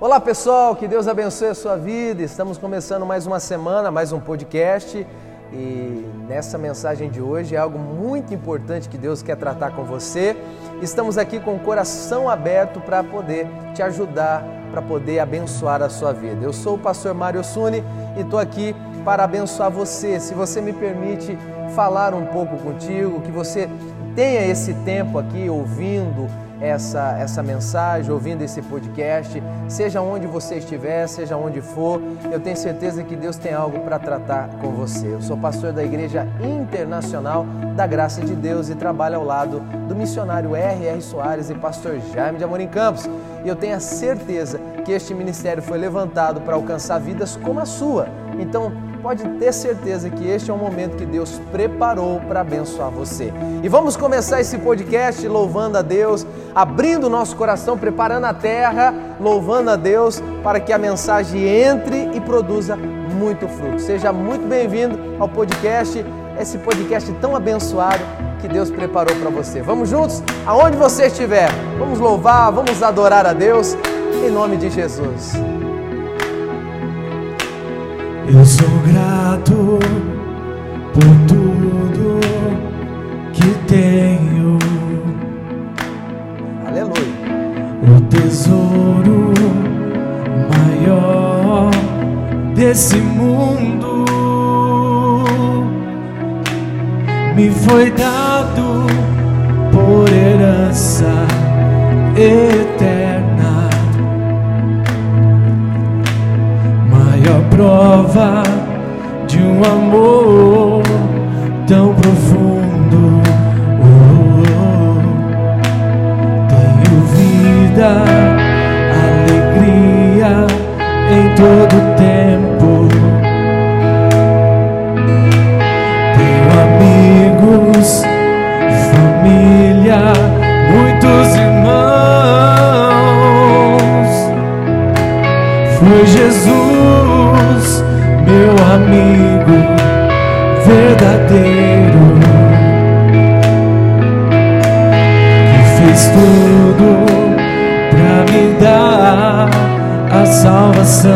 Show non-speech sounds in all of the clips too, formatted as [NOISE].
Olá pessoal, que Deus abençoe a sua vida. Estamos começando mais uma semana, mais um podcast. E nessa mensagem de hoje é algo muito importante que Deus quer tratar com você. Estamos aqui com o coração aberto para poder te ajudar, para poder abençoar a sua vida. Eu sou o pastor Mário Suni e estou aqui para abençoar você. Se você me permite falar um pouco contigo, que você tenha esse tempo aqui ouvindo essa, essa mensagem, ouvindo esse podcast, seja onde você estiver, seja onde for, eu tenho certeza que Deus tem algo para tratar com você. Eu sou pastor da Igreja Internacional da Graça de Deus e trabalho ao lado do missionário R.R. Soares e pastor Jaime de Amorim Campos. E eu tenho a certeza que este ministério foi levantado para alcançar vidas como a sua. Então, pode ter certeza que este é um momento que Deus preparou para abençoar você. E vamos começar esse podcast louvando a Deus, abrindo o nosso coração, preparando a terra, louvando a Deus para que a mensagem entre e produza muito fruto. Seja muito bem-vindo ao podcast, esse podcast tão abençoado que Deus preparou para você. Vamos juntos? Aonde você estiver, vamos louvar, vamos adorar a Deus em nome de Jesus. Eu sou grato por tudo que tenho. Aleluia. O tesouro maior desse mundo me foi dado por herança eterna. Prova de um amor tão profundo. Oh, oh. Tenho vida, alegria em todo tempo. Tenho amigos, família, muitos irmãos. Foi Jesus, salvação.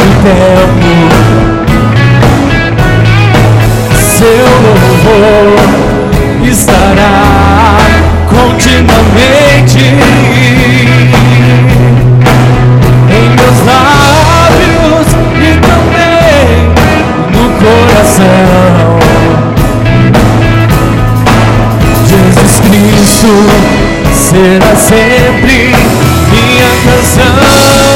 Todo tempo. Seu louvor estará continuamente em meus lábios e também no coração. Jesus Cristo será sempre minha canção.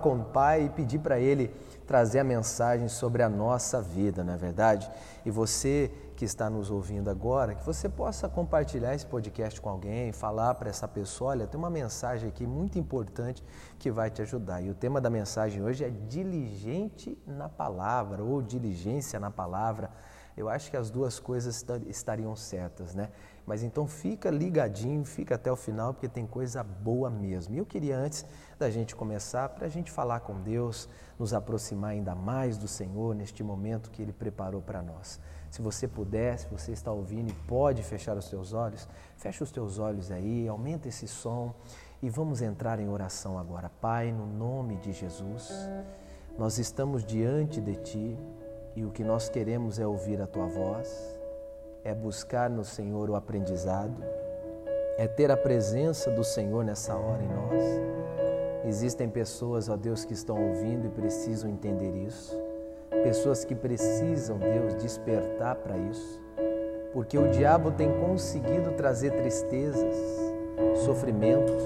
Com o Pai e pedir para Ele trazer a mensagem sobre a nossa vida, não é verdade? E você que está nos ouvindo agora, que você possa compartilhar esse podcast com alguém, falar para essa pessoa, olha, tem uma mensagem aqui muito importante que vai te ajudar. E o tema da mensagem hoje é diligente na palavra ou diligência na palavra. Eu acho que as duas coisas esta- estariam certas, né? Mas então fica ligadinho, fica até o final, porque tem coisa boa mesmo. E eu queria, antes da gente começar, para a gente falar com Deus, nos aproximar ainda mais do Senhor neste momento que Ele preparou para nós. Se você puder, se você está ouvindo e pode fechar os teus olhos, fecha os teus olhos aí, aumenta esse som e vamos entrar em oração agora. Pai, no nome de Jesus, nós estamos diante de Ti e o que nós queremos é ouvir a Tua voz, é buscar no Senhor o aprendizado, é ter a presença do Senhor nessa hora em nós. Existem pessoas, ó Deus, que estão ouvindo e precisam entender isso. Pessoas que precisam, Deus, despertar para isso. Porque o diabo tem conseguido trazer tristezas, sofrimentos,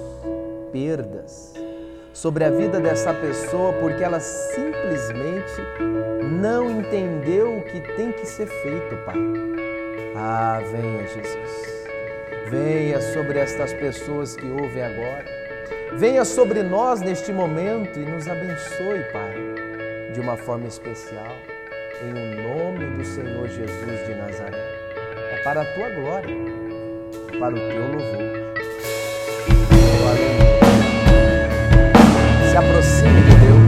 perdas sobre a vida dessa pessoa porque ela simplesmente não entendeu o que tem que ser feito, Pai. Ah, venha, Jesus. Venha sobre estas pessoas que ouvem agora. Venha sobre nós neste momento e nos abençoe, Pai, de uma forma especial, em nome do Senhor Jesus de Nazaré. É para a tua glória, para o teu louvor. Aleluia. Se aproxime de Deus.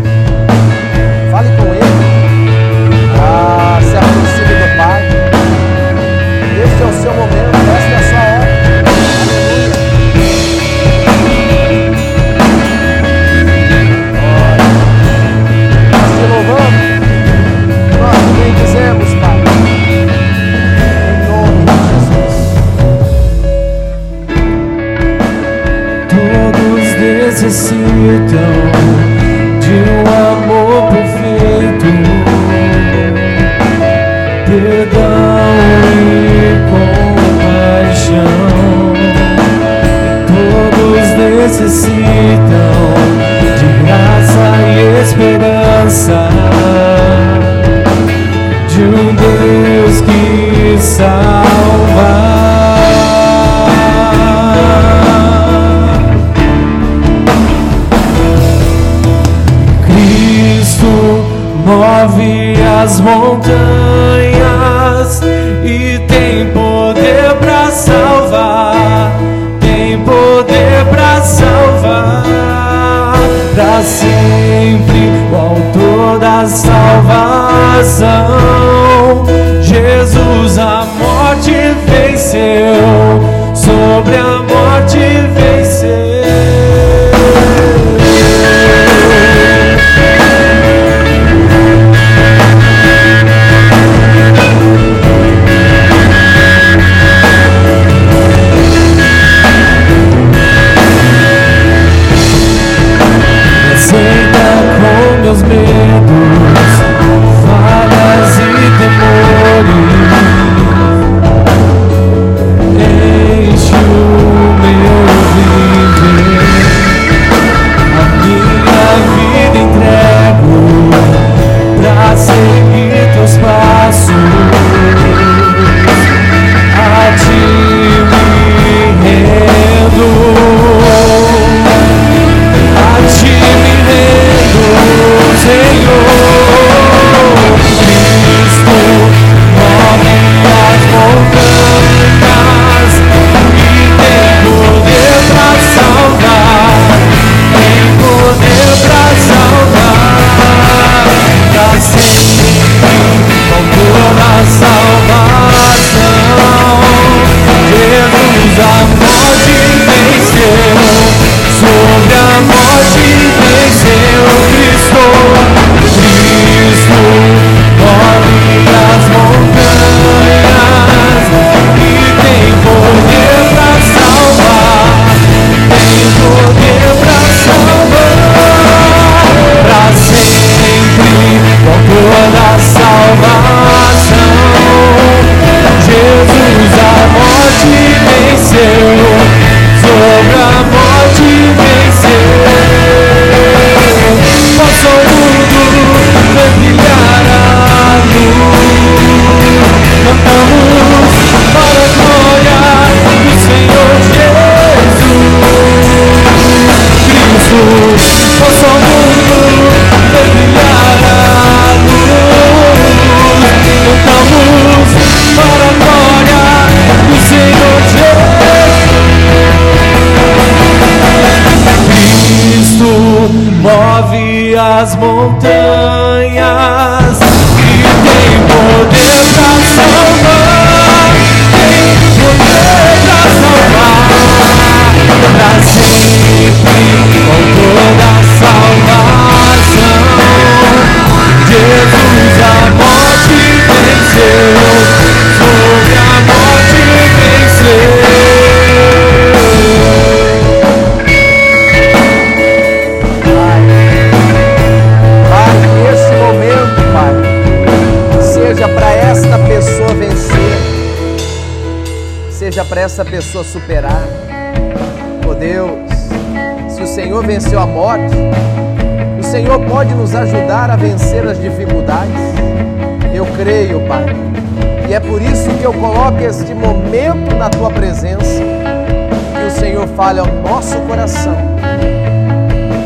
Fale com Ele. Ah, se aproxime do Pai. Este é o seu momento, esta é a sua hora. Aleluia. Necessitam de graça e esperança de um Deus que salva. sun. Move pessoa superar. Oh Deus, se o Senhor venceu a morte, o Senhor pode nos ajudar a vencer as dificuldades. Eu creio, Pai, e é por isso que eu coloco este momento na tua presença, que o Senhor fale ao nosso coração,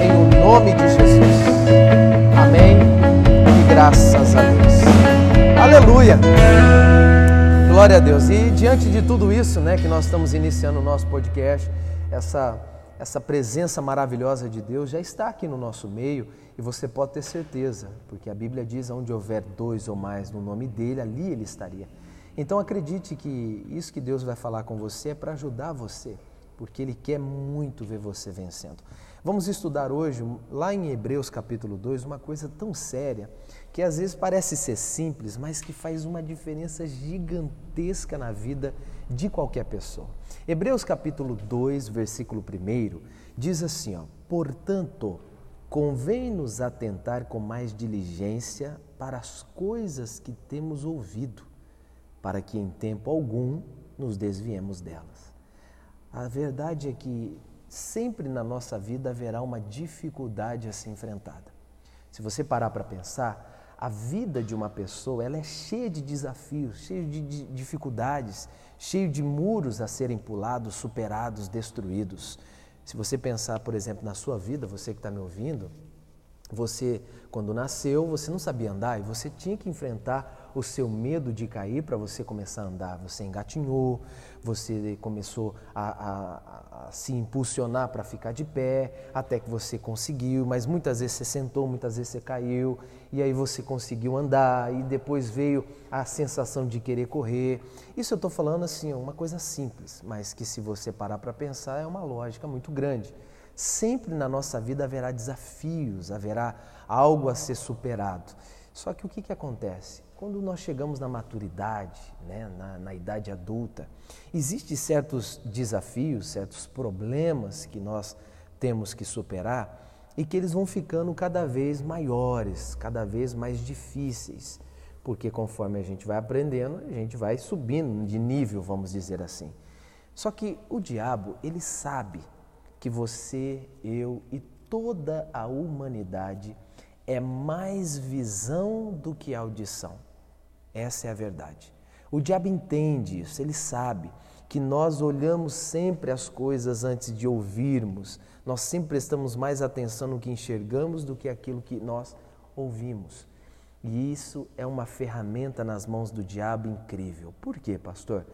em o nome de Jesus. Amém. E graças a Deus. Aleluia. Glória a Deus. E diante de tudo isso, né, que nós estamos iniciando o nosso podcast, essa essa presença maravilhosa de Deus já está aqui no nosso meio e você pode ter certeza, porque a Bíblia diz onde houver dois ou mais no nome dele, ali ele estaria. Então acredite que isso que Deus vai falar com você é para ajudar você, porque ele quer muito ver você vencendo. Vamos estudar hoje, lá em Hebreus capítulo 2, uma coisa tão séria que às vezes parece ser simples, mas que faz uma diferença gigantesca na vida de qualquer pessoa. Hebreus capítulo 2, versículo 1 diz assim: ó, Portanto, convém-nos atentar com mais diligência para as coisas que temos ouvido, para que em tempo algum nos desviemos delas. A verdade é que sempre na nossa vida haverá uma dificuldade a ser enfrentada. Se você parar para pensar, a vida de uma pessoa ela é cheia de desafios, cheia de, de dificuldades, cheia de muros a serem pulados, superados, destruídos. Se você pensar, por exemplo, na sua vida, você que está me ouvindo, você, quando nasceu, você não sabia andar e você tinha que enfrentar o seu medo de cair para você começar a andar. Você engatinhou, você começou a, a, a se impulsionar para ficar de pé, até que você conseguiu, mas muitas vezes você sentou, muitas vezes você caiu, e aí você conseguiu andar, e depois veio a sensação de querer correr. Isso eu estou falando assim, uma coisa simples, mas que se você parar para pensar é uma lógica muito grande. Sempre na nossa vida haverá desafios, haverá algo a ser superado. Só que o que, que acontece? Quando nós chegamos na maturidade, né, na, na idade adulta, existem certos desafios, certos problemas que nós temos que superar e que eles vão ficando cada vez maiores, cada vez mais difíceis, porque conforme a gente vai aprendendo, a gente vai subindo de nível, vamos dizer assim. Só que o diabo, ele sabe que você, eu e toda a humanidade é mais visão do que audição. Essa é a verdade. O diabo entende isso, ele sabe que nós olhamos sempre as coisas antes de ouvirmos, nós sempre prestamos mais atenção no que enxergamos do que aquilo que nós ouvimos. E isso é uma ferramenta nas mãos do diabo incrível. Por quê, pastor?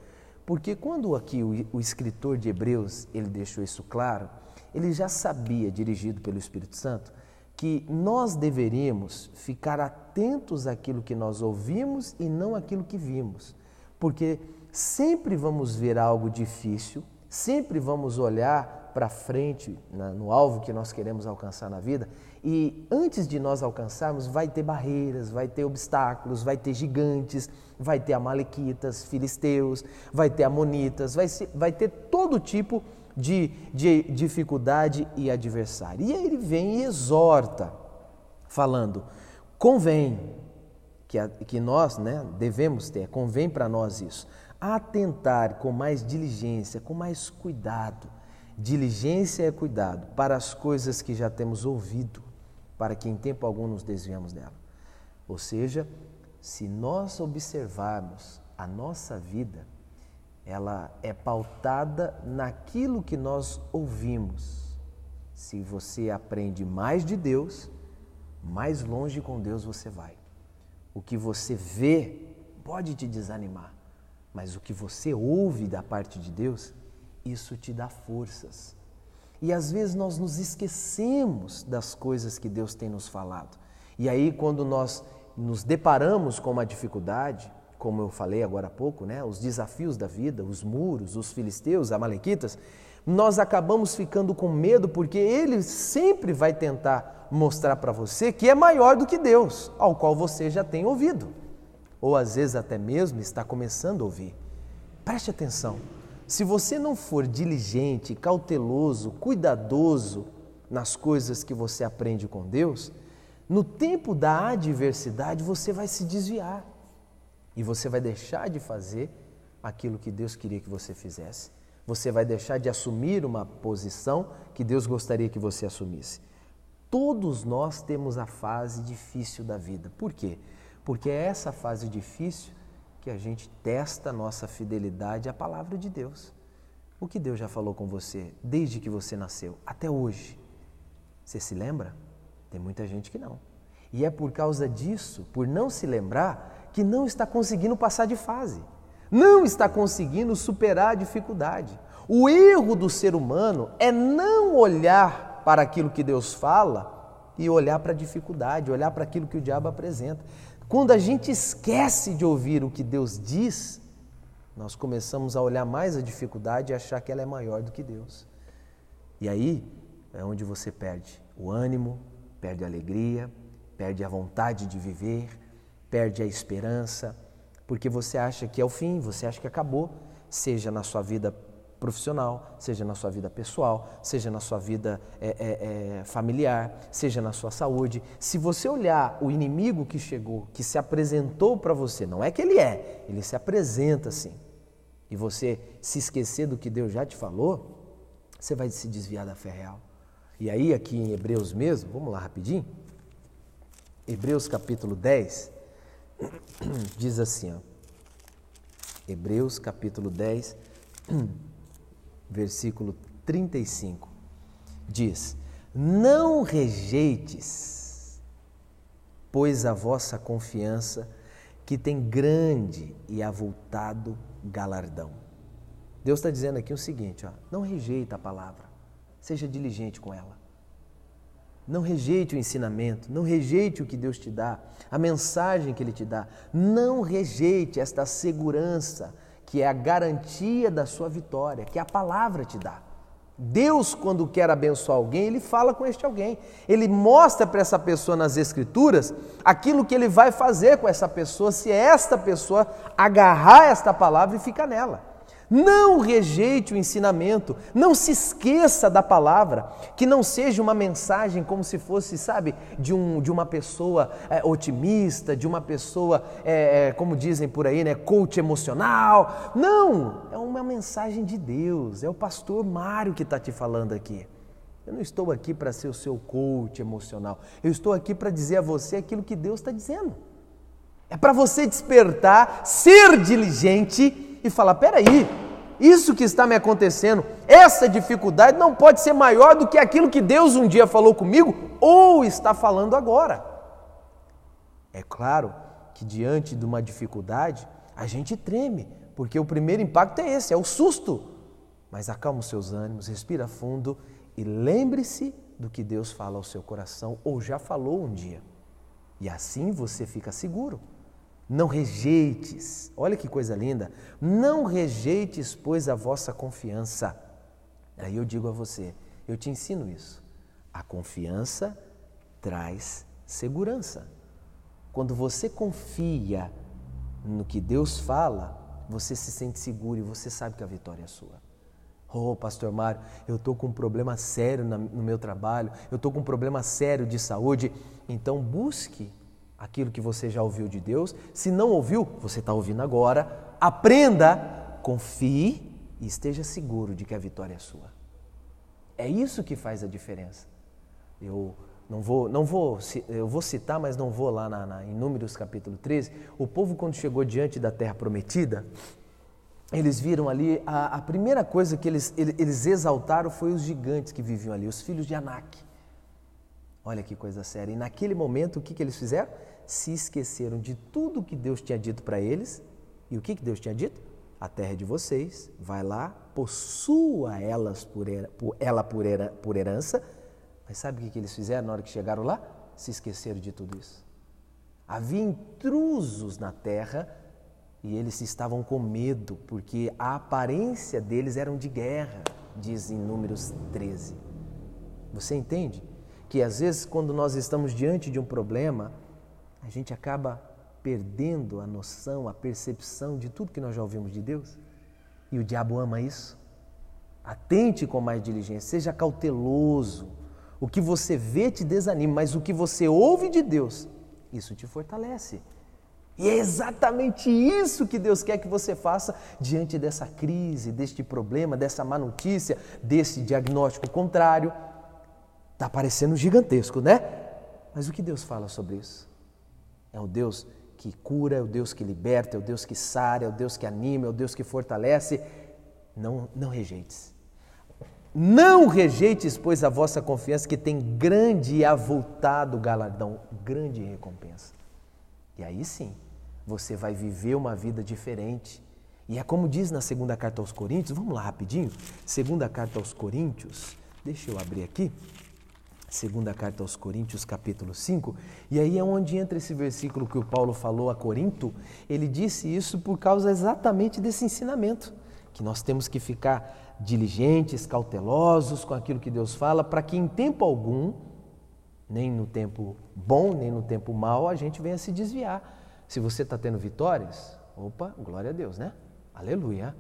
Porque quando aqui o, escritor de Hebreus ele deixou isso claro, ele já sabia, dirigido pelo Espírito Santo, que nós deveríamos ficar atentos àquilo que nós ouvimos e não àquilo que vimos. Porque sempre vamos ver algo difícil, sempre vamos olhar para frente, no alvo que nós queremos alcançar na vida, e antes de nós alcançarmos, vai ter barreiras, vai ter obstáculos, vai ter gigantes, vai ter amalequitas, filisteus, vai ter amonitas, vai, vai ter todo tipo de, de dificuldade e adversário. E aí ele vem e exorta, falando: convém que, a, que nós né, devemos ter, convém para nós isso, atentar com mais diligência, com mais cuidado Diligência é cuidado para as coisas que já temos ouvido, para que em tempo algum nos desviamos dela. Ou seja, se nós observarmos a nossa vida, ela é pautada naquilo que nós ouvimos. Se você aprende mais de Deus, mais longe com Deus você vai. O que você vê pode te desanimar, mas o que você ouve da parte de Deus isso te dá forças. E às vezes nós nos esquecemos das coisas que Deus tem nos falado. E aí, quando nós nos deparamos com uma dificuldade, como eu falei agora há pouco, né, os desafios da vida, os muros, os filisteus, amalequitas, nós acabamos ficando com medo porque ele sempre vai tentar mostrar para você que é maior do que Deus, ao qual você já tem ouvido, ou às vezes até mesmo está começando a ouvir. Preste atenção. Se você não for diligente, cauteloso, cuidadoso nas coisas que você aprende com Deus, no tempo da adversidade você vai se desviar e você vai deixar de fazer aquilo que Deus queria que você fizesse. Você vai deixar de assumir uma posição que Deus gostaria que você assumisse. Todos nós temos a fase difícil da vida. Por quê? Porque é essa fase difícil que a gente testa a nossa fidelidade à palavra de Deus. O que Deus já falou com você desde que você nasceu até hoje? Você se lembra? Tem muita gente que não. E é por causa disso, por não se lembrar, que não está conseguindo passar de fase. Não está conseguindo superar a dificuldade. O erro do ser humano é não olhar para aquilo que Deus fala e olhar para a dificuldade, olhar para aquilo que o diabo apresenta. Quando a gente esquece de ouvir o que Deus diz, nós começamos a olhar mais a dificuldade e achar que ela é maior do que Deus. E aí é onde você perde o ânimo, perde a alegria, perde a vontade de viver, perde a esperança, porque você acha que é o fim, você acha que acabou, seja na sua vida profissional, seja na sua vida pessoal, seja na sua vida é, é, familiar, seja na sua saúde. Se você olhar o inimigo que chegou, que se apresentou para você, não é que ele é, ele se apresenta assim, e você se esquecer do que Deus já te falou, você vai se desviar da fé real. E aí, aqui em Hebreus mesmo, vamos lá rapidinho. Hebreus capítulo 10 [CLEARS THROAT] diz assim, ó. Hebreus capítulo 10, [CLEARS THROAT] versículo 35. Diz: Não rejeites, pois a vossa confiança, que tem grande e avultado galardão. Deus está dizendo aqui o seguinte: ó, não rejeita a palavra, seja diligente com ela. Não rejeite o ensinamento, não rejeite o que Deus te dá, a mensagem que Ele te dá. Não rejeite esta segurança que é a garantia da sua vitória, que a palavra te dá. Deus, quando quer abençoar alguém, ele fala com este alguém. Ele mostra para essa pessoa nas Escrituras aquilo que ele vai fazer com essa pessoa, se esta pessoa agarrar esta palavra e ficar nela. Não rejeite o ensinamento, não se esqueça da palavra, que não seja uma mensagem como se fosse, sabe, de, um, de uma pessoa é, otimista, de uma pessoa, é, como dizem por aí, né, coach emocional. Não, é uma mensagem de Deus, é o pastor Mário que está te falando aqui. Eu não estou aqui para ser o seu coach emocional, eu estou aqui para dizer a você aquilo que Deus está dizendo. É para você despertar, ser diligente e falar: peraí, isso que está me acontecendo, essa dificuldade não pode ser maior do que aquilo que Deus um dia falou comigo ou está falando agora. É claro que diante de uma dificuldade, a gente treme, porque o primeiro impacto é esse, é o susto. Mas acalma os seus ânimos, respira fundo e lembre-se do que Deus fala ao seu coração ou já falou um dia. E assim você fica seguro. Não rejeites, olha que coisa linda, não rejeites, pois, a vossa confiança. Aí eu digo a você, eu te ensino isso. A confiança traz segurança. Quando você confia no que Deus fala, você se sente seguro e você sabe que a vitória é sua. Oh, pastor Mário, eu estou com um problema sério no meu trabalho, eu estou com um problema sério de saúde. Então busque aquilo que você já ouviu de Deus. Se não ouviu, você está ouvindo agora. Aprenda, confie e esteja seguro de que a vitória é sua. É isso que faz a diferença. Eu não vou, não vou, eu vou citar, mas não vou lá na, na, em Números capítulo 13. O povo, quando chegou diante da terra prometida, eles viram ali, a, a primeira coisa que eles, eles exaltaram foi os gigantes que viviam ali, os filhos de Anak. Olha que coisa séria. E naquele momento, o que, que eles fizeram? Se esqueceram de tudo que Deus tinha dito para eles. E o que, que Deus tinha dito? A terra é de vocês, vai lá, possua elas por, por ela por, por herança. Mas sabe o que, que eles fizeram na hora que chegaram lá? Se esqueceram de tudo isso. Havia intrusos na terra e eles estavam com medo, porque a aparência deles eram de guerra, diz em Números 13. Você entende? Que às vezes, quando nós estamos diante de um problema, a gente acaba perdendo a noção, a percepção de tudo que nós já ouvimos de Deus. E o diabo ama isso. Atente com mais diligência, seja cauteloso. O que você vê te desanima, mas o que você ouve de Deus, isso te fortalece. E é exatamente isso que Deus quer que você faça diante dessa crise, deste problema, dessa má notícia, desse diagnóstico contrário. Está parecendo gigantesco, né? Mas o que Deus fala sobre isso? É o Deus que cura, é o Deus que liberta, é o Deus que sara, é o Deus que anima, é o Deus que fortalece. Não, não rejeites. Não rejeites, pois, a vossa confiança, que tem grande e avultado galardão, grande recompensa. E aí sim, você vai viver uma vida diferente. E é como diz na segunda carta aos Coríntios, vamos lá rapidinho. Segunda carta aos Coríntios, deixa eu abrir aqui. Segunda carta aos Coríntios, capítulo 5, e aí é onde entra esse versículo que o Paulo falou a Corinto. Ele disse isso por causa exatamente desse ensinamento, que nós temos que ficar diligentes, cautelosos com aquilo que Deus fala, para que em tempo algum, nem no tempo bom, nem no tempo mau, a gente venha se desviar. Se você está tendo vitórias, opa, glória a Deus, né? Aleluia.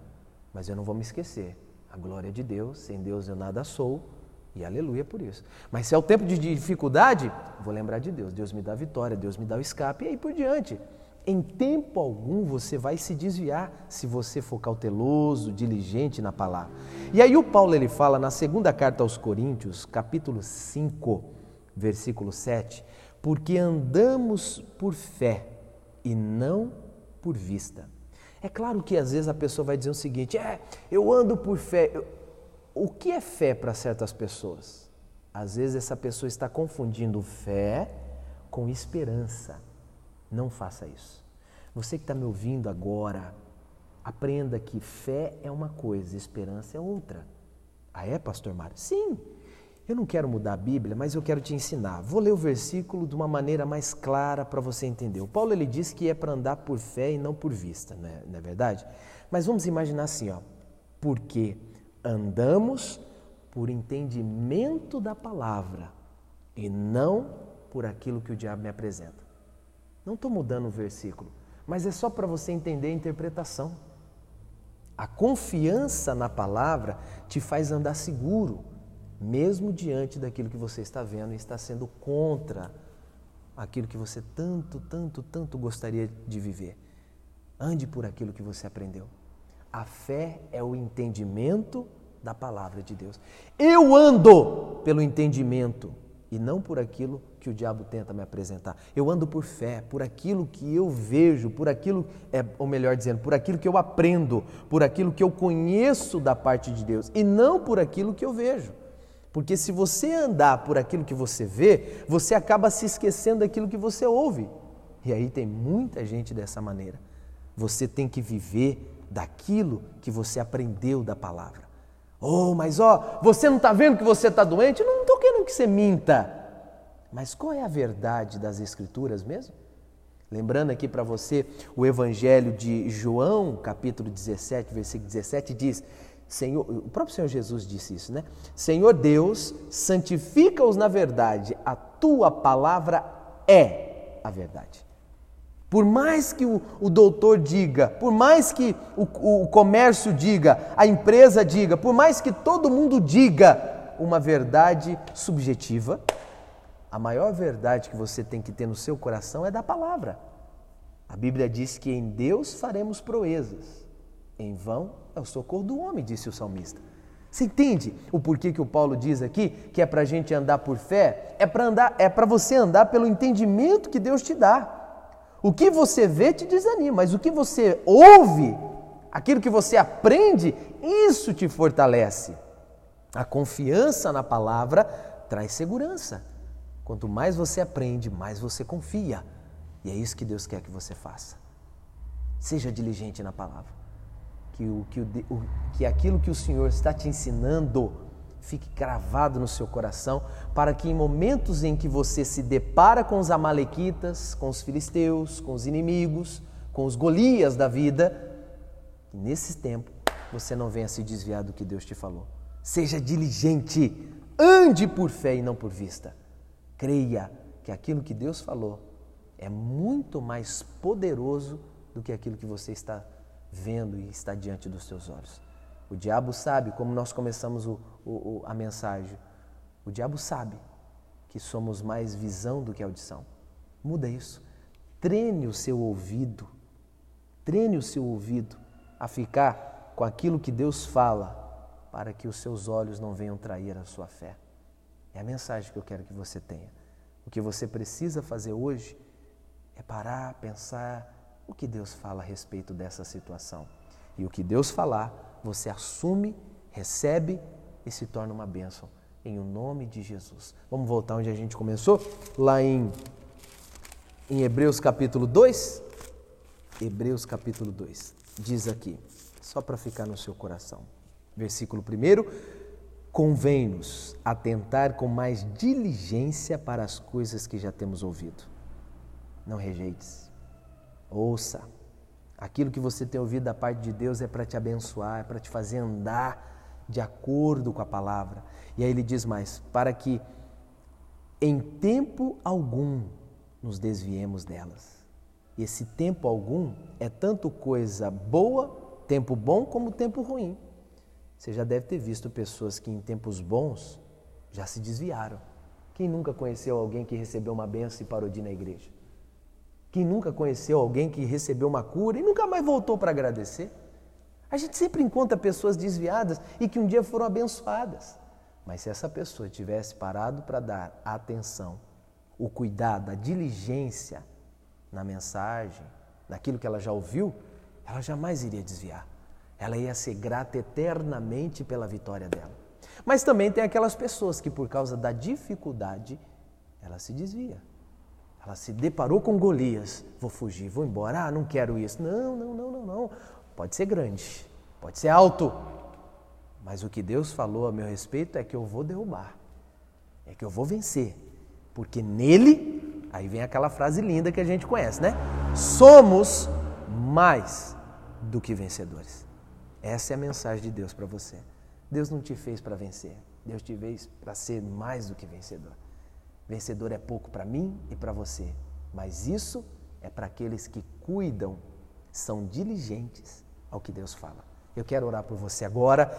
Mas eu não vou me esquecer, a glória de Deus, sem Deus eu nada sou e aleluia por isso. Mas se é o tempo de dificuldade, vou lembrar de Deus. Deus me dá vitória, Deus me dá o escape e aí por diante. Em tempo algum você vai se desviar se você for cauteloso, diligente na palavra. E aí o Paulo ele fala na segunda carta aos Coríntios, capítulo 5, versículo 7, porque andamos por fé e não por vista. É claro que às vezes a pessoa vai dizer o seguinte: é, eu ando por fé. O que é fé para certas pessoas? Às vezes essa pessoa está confundindo fé com esperança. Não faça isso. Você que está me ouvindo agora, aprenda que fé é uma coisa, esperança é outra. Ah, é, pastor Mário? Sim. Eu não quero mudar a Bíblia, mas eu quero te ensinar. Vou ler o versículo de uma maneira mais clara para você entender. O Paulo ele diz que é para andar por fé e não por vista, não é, não é verdade? Mas vamos imaginar assim, ó. Porque andamos por entendimento da palavra e não por aquilo que o diabo me apresenta. Não estou mudando o versículo, mas é só para você entender a interpretação. A confiança na palavra te faz andar seguro, mesmo diante daquilo que você está vendo e está sendo contra aquilo que você tanto, tanto, tanto gostaria de viver. Ande por aquilo que você aprendeu. A fé é o entendimento da palavra de Deus. Eu ando pelo entendimento e não por aquilo que o diabo tenta me apresentar. Eu ando por fé, por aquilo que eu vejo, por aquilo, é, ou melhor dizendo, por aquilo que eu aprendo, por aquilo que eu conheço da parte de Deus e não por aquilo que eu vejo. Porque se você andar por aquilo que você vê, você acaba se esquecendo daquilo que você ouve. E aí tem muita gente dessa maneira. Você tem que viver daquilo que você aprendeu da palavra. Oh, mas ó, você não está vendo que você está doente? Não estou querendo que você minta. Mas qual é a verdade das Escrituras mesmo? Lembrando aqui para você o Evangelho de João, capítulo 17, versículo 17, diz: Senhor, o próprio Senhor Jesus disse isso, né? Senhor Deus, santifica-os na verdade, a tua palavra é a verdade. Por mais que o, o doutor diga, por mais que o, o comércio diga, a empresa diga, por mais que todo mundo diga uma verdade subjetiva, a maior verdade que você tem que ter no seu coração é da palavra. A Bíblia diz que em Deus faremos proezas, em vão é o socorro do homem, disse o salmista. Você entende o porquê que o Paulo diz aqui que é para a gente andar por fé? É para é para você andar pelo entendimento que Deus te dá. O que você vê te desanima, mas o que você ouve, aquilo que você aprende, isso te fortalece. A confiança na palavra traz segurança. Quanto mais você aprende, mais você confia. E é isso que Deus quer que você faça. Seja diligente na palavra. Que, o, que, o, que aquilo que o Senhor está te ensinando fique cravado no seu coração, para que em momentos em que você se depara com os amalequitas, com os filisteus, com os inimigos, com os Golias da vida, nesse tempo você não venha se desviar do que Deus te falou. Seja diligente, ande por fé e não por vista. Creia que aquilo que Deus falou é muito mais poderoso do que aquilo que você está vendo e está diante dos seus olhos. O diabo sabe, como nós começamos o, o, a mensagem, o diabo sabe que somos mais visão do que audição. Muda isso. Treine o seu ouvido, treine o seu ouvido a ficar com aquilo que Deus fala, para que os seus olhos não venham trair a sua fé. É a mensagem que eu quero que você tenha. O que você precisa fazer hoje é parar, pensar o que Deus fala a respeito dessa situação. E o que Deus falar, você assume, recebe e se torna uma bênção em o nome de Jesus. Vamos voltar onde a gente começou? Lá em, em Hebreus capítulo 2. Hebreus capítulo 2. Diz aqui, só para ficar no seu coração. Versículo 1. Convém-nos atentar com mais diligência para as coisas que já temos ouvido. Não rejeites. Ouça Aquilo que você tem ouvido da parte de Deus é para te abençoar, é para te fazer andar de acordo com a palavra. E aí ele diz mais: para que em tempo algum nos desviemos delas. E esse tempo algum é tanto coisa boa, tempo bom, como tempo ruim. Você já deve ter visto pessoas que em tempos bons já se desviaram. Quem nunca conheceu alguém que recebeu uma benção e parou de ir na igreja? Quem nunca conheceu alguém que recebeu uma cura e nunca mais voltou para agradecer? A gente sempre encontra pessoas desviadas e que um dia foram abençoadas. Mas se essa pessoa tivesse parado para dar a atenção, o cuidado, a diligência na mensagem, naquilo que ela já ouviu, ela jamais iria desviar. Ela ia ser grata eternamente pela vitória dela. Mas também tem aquelas pessoas que, por causa da dificuldade, ela se desvia. Ela se deparou com Golias. Vou fugir, vou embora. Ah, não quero isso. Não, não, não, não, não. Pode ser grande, pode ser alto. Mas o que Deus falou a meu respeito é que eu vou derrubar. É que eu vou vencer. Porque nele, aí vem aquela frase linda que a gente conhece, né? Somos mais do que vencedores. Essa é a mensagem de Deus para você. Deus não te fez para vencer. Deus te fez para ser mais do que vencedor. Vencedor é pouco para mim e para você, mas isso é para aqueles que cuidam, são diligentes ao que Deus fala. Eu quero orar por você agora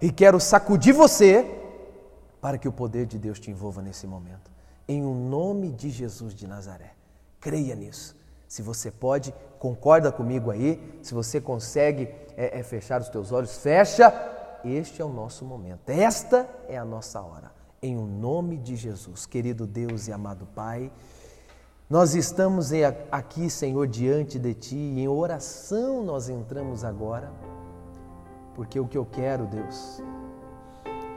e quero sacudir você para que o poder de Deus te envolva nesse momento. Em o um nome de Jesus de Nazaré. Creia nisso. Se você pode, concorda comigo aí. Se você consegue é, é, fechar os teus olhos, fecha. Este é o nosso momento. Esta é a nossa hora em o nome de Jesus. Querido Deus e amado Pai, nós estamos aqui, Senhor, diante de Ti, em oração nós entramos agora, porque o que eu quero, Deus,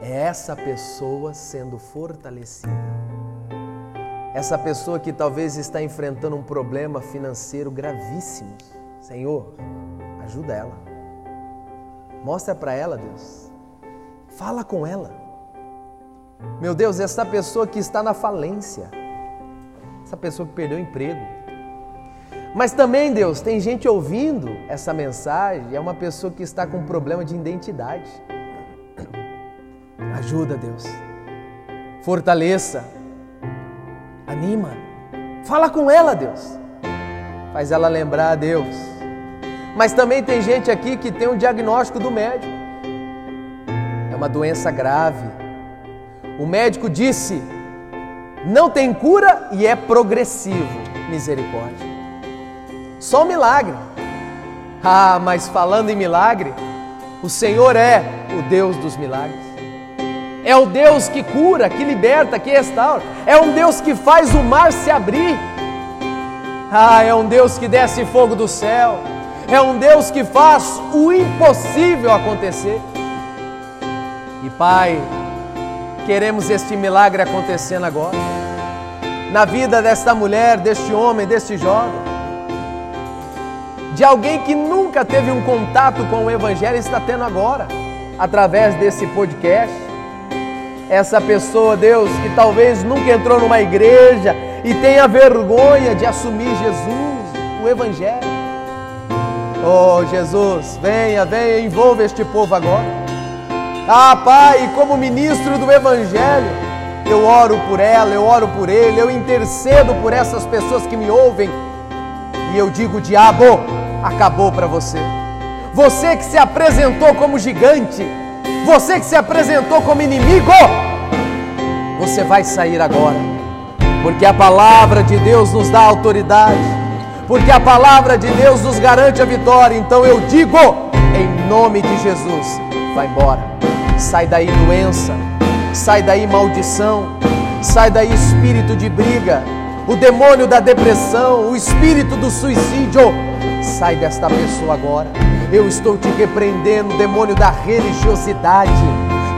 é essa pessoa sendo fortalecida. Essa pessoa que talvez está enfrentando um problema financeiro gravíssimo. Senhor, ajuda ela. Mostra para ela, Deus. Fala com ela. Meu Deus, essa pessoa que está na falência, essa pessoa que perdeu o emprego. Mas também, Deus, tem gente ouvindo essa mensagem, é uma pessoa que está com um problema de identidade. [CLEARS THROAT] Ajuda, Deus. Fortaleça. Anima. Fala com ela, Deus. Faz ela lembrar a Deus. Mas também tem gente aqui que tem um diagnóstico do médico. É uma doença grave o médico disse: não tem cura e é progressivo. Misericórdia. Só um milagre. Ah, mas falando em milagre, o Senhor é o Deus dos milagres. É o Deus que cura, que liberta, que restaura. É um Deus que faz o mar se abrir. Ah, é um Deus que desce fogo do céu. É um Deus que faz o impossível acontecer. E Pai, Queremos este milagre acontecendo agora. Na vida desta mulher, deste homem, deste jovem. De alguém que nunca teve um contato com o Evangelho, está tendo agora, através desse podcast. Essa pessoa, Deus, que talvez nunca entrou numa igreja e tenha vergonha de assumir Jesus, o Evangelho. Oh, Jesus, venha, venha, envolva este povo agora. Ah, Pai, como ministro do Evangelho, eu oro por ela, eu oro por ele, eu intercedo por essas pessoas que me ouvem e eu digo: diabo, acabou para você. Você que se apresentou como gigante, você que se apresentou como inimigo, você vai sair agora, porque a palavra de Deus nos dá autoridade, porque a palavra de Deus nos garante a vitória. Então eu digo, em nome de Jesus, vai embora Sai daí doença, sai daí maldição, sai daí espírito de briga, o demônio da depressão, o espírito do suicídio. Sai desta pessoa agora. Eu estou te repreendendo, demônio da religiosidade,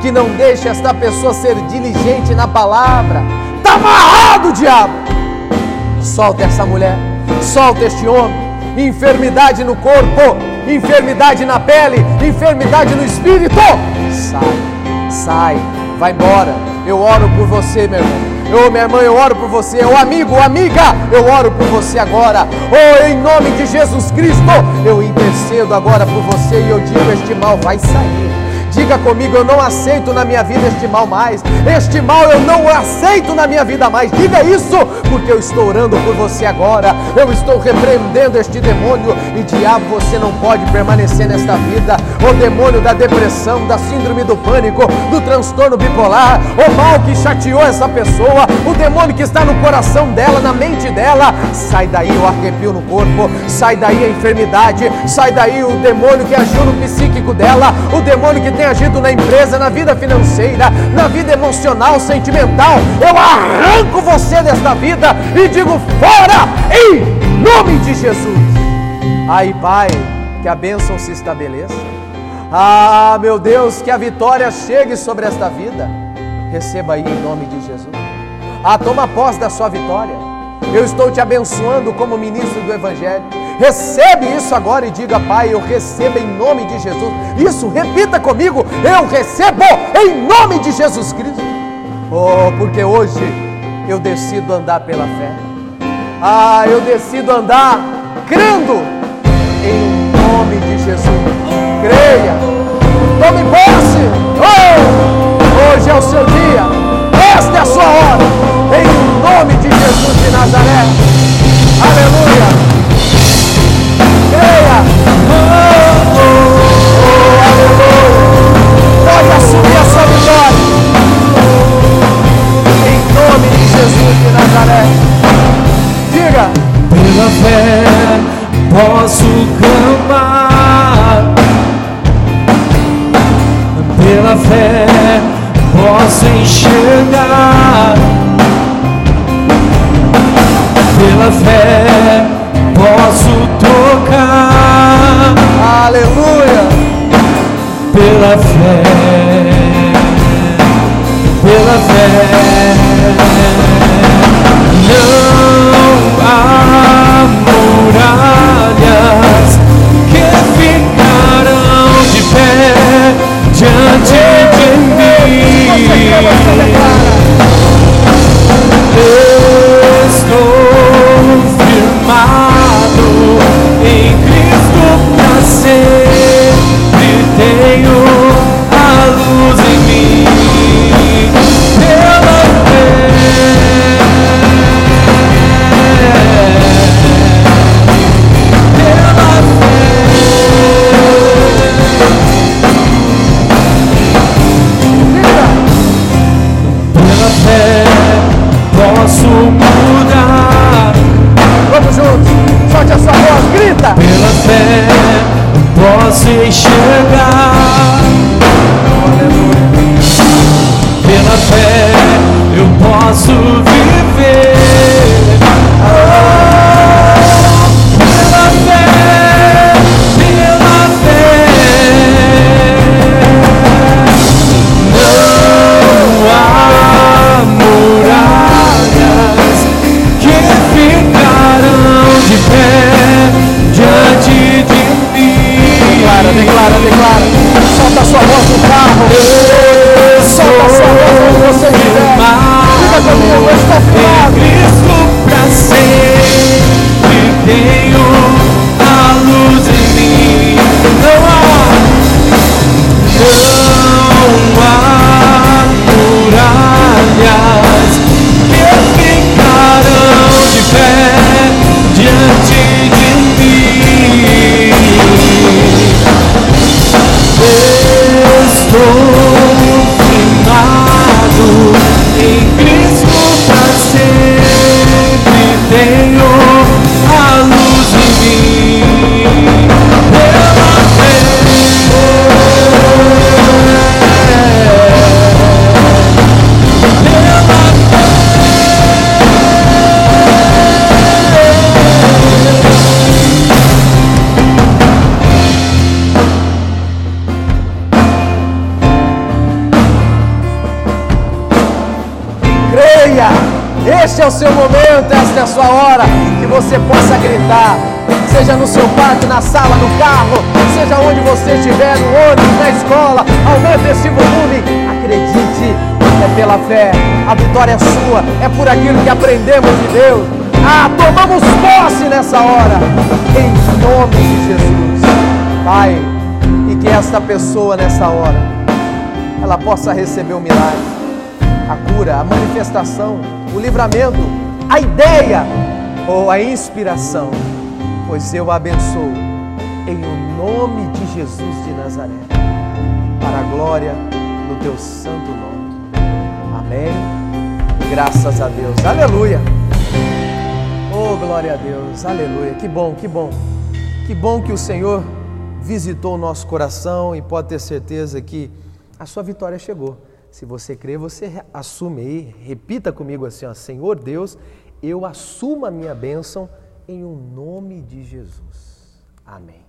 que não deixa esta pessoa ser diligente na palavra. Está amarrado, diabo! Solta essa mulher, solta este homem. Enfermidade no corpo, enfermidade na pele, enfermidade no espírito sai, sai, vai embora. Eu oro por você, meu irmão. Eu, minha irmã, eu oro por você. O amigo, amiga, eu oro por você agora. Oh, em nome de Jesus Cristo, eu intercedo agora por você e eu digo: este mal vai sair. Diga comigo, eu não aceito na minha vida este mal mais. Este mal eu não aceito na minha vida mais. Diga isso, porque eu estou orando por você agora. Eu estou repreendendo este demônio e diabo, você não pode permanecer nesta vida. O demônio da depressão, da síndrome do pânico, do transtorno bipolar, o mal que chateou essa pessoa, o demônio que está no coração dela, na mente dela. Sai daí o arrepio no corpo, sai daí a enfermidade, sai daí o demônio que agiu no psíquico dela, o demônio que tem agido na empresa, na vida financeira, na vida emocional, sentimental. Eu arranco você desta vida e digo fora em nome de Jesus. Aí, Pai, que a bênção se estabeleça. Ah, meu Deus, que a vitória chegue sobre esta vida. Receba aí em nome de Jesus. Ah, toma posse da sua vitória. Eu estou te abençoando como ministro do Evangelho. Recebe isso agora e diga, Pai, eu recebo em nome de Jesus. Isso, repita comigo, eu recebo em nome de Jesus Cristo. Oh, porque hoje eu decido andar pela fé. Ah, eu decido andar crendo em nome de Jesus. Creia, tome posse. Oh, hoje é o seu dia, esta é a sua hora. Em nome de Jesus de Nazaré. Aleluia. Creia. Oh, aleluia. Pode assumir a sua vitória. Em nome de Jesus de Nazaré. Diga. Pela fé posso clamar. Pela fé posso enxergar. Pela fé pela fé, não há muralhas que ficarão de pé diante de mim. Posso enxergar. Pela fé eu posso viver. Seja no seu quarto, na sala, no carro, seja onde você estiver, no ônibus, na escola, aumente esse volume. Acredite, é pela fé. A vitória é sua, é por aquilo que aprendemos de Deus. Ah, tomamos posse nessa hora. Em nome de Jesus. Pai, e que esta pessoa nessa hora ela possa receber o milagre, a cura, a manifestação, o livramento, a ideia ou a inspiração, pois eu abençoo em o nome de Jesus de Nazaré, para a glória do teu santo nome. Amém. Graças a Deus. Aleluia. Oh, glória a Deus. Aleluia. Que bom, que bom. Que bom que o Senhor visitou o nosso coração e pode ter certeza que a sua vitória chegou. Se você crê, você assume aí, repita comigo assim, ó, Senhor Deus, eu assumo a minha bênção em o um nome de Jesus. Amém.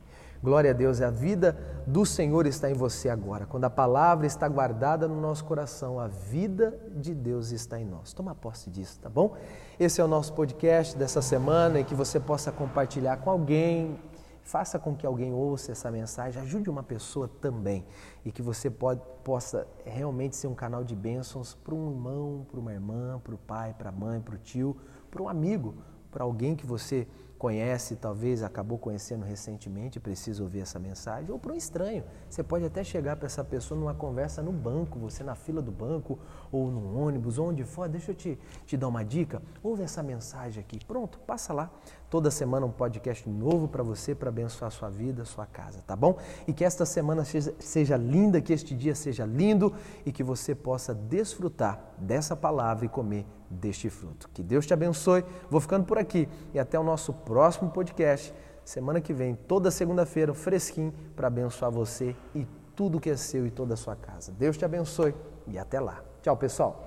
Glória a Deus, a vida do Senhor está em você agora. Quando a palavra está guardada no nosso coração, a vida de Deus está em nós. Toma posse disso, tá bom? Esse é o nosso podcast dessa semana e que você possa compartilhar com alguém Faça com que alguém ouça essa mensagem, ajude uma pessoa também e que você pode, possa realmente ser um canal de bênçãos para um irmão, para uma irmã, para o pai, para a mãe, para o tio, para um amigo, para alguém que você conhece, talvez acabou conhecendo recentemente, precisa ouvir essa mensagem, ou para um estranho. Você pode até chegar para essa pessoa numa conversa no banco, você na fila do banco, ou no ônibus, onde for. Deixa eu te, te dar uma dica. Ouve essa mensagem aqui. Pronto, passa lá. Toda semana um podcast novo para você, para abençoar a sua vida, a sua casa, tá bom? E que esta semana seja, seja linda, que este dia seja lindo e que você possa desfrutar dessa palavra e comer deste fruto. Que Deus te abençoe. Vou ficando por aqui e até o nosso próximo podcast. Semana que vem, toda segunda-feira, fresquinho, para abençoar você e tudo que é seu e toda a sua casa. Deus te abençoe e até lá. Tchau, pessoal.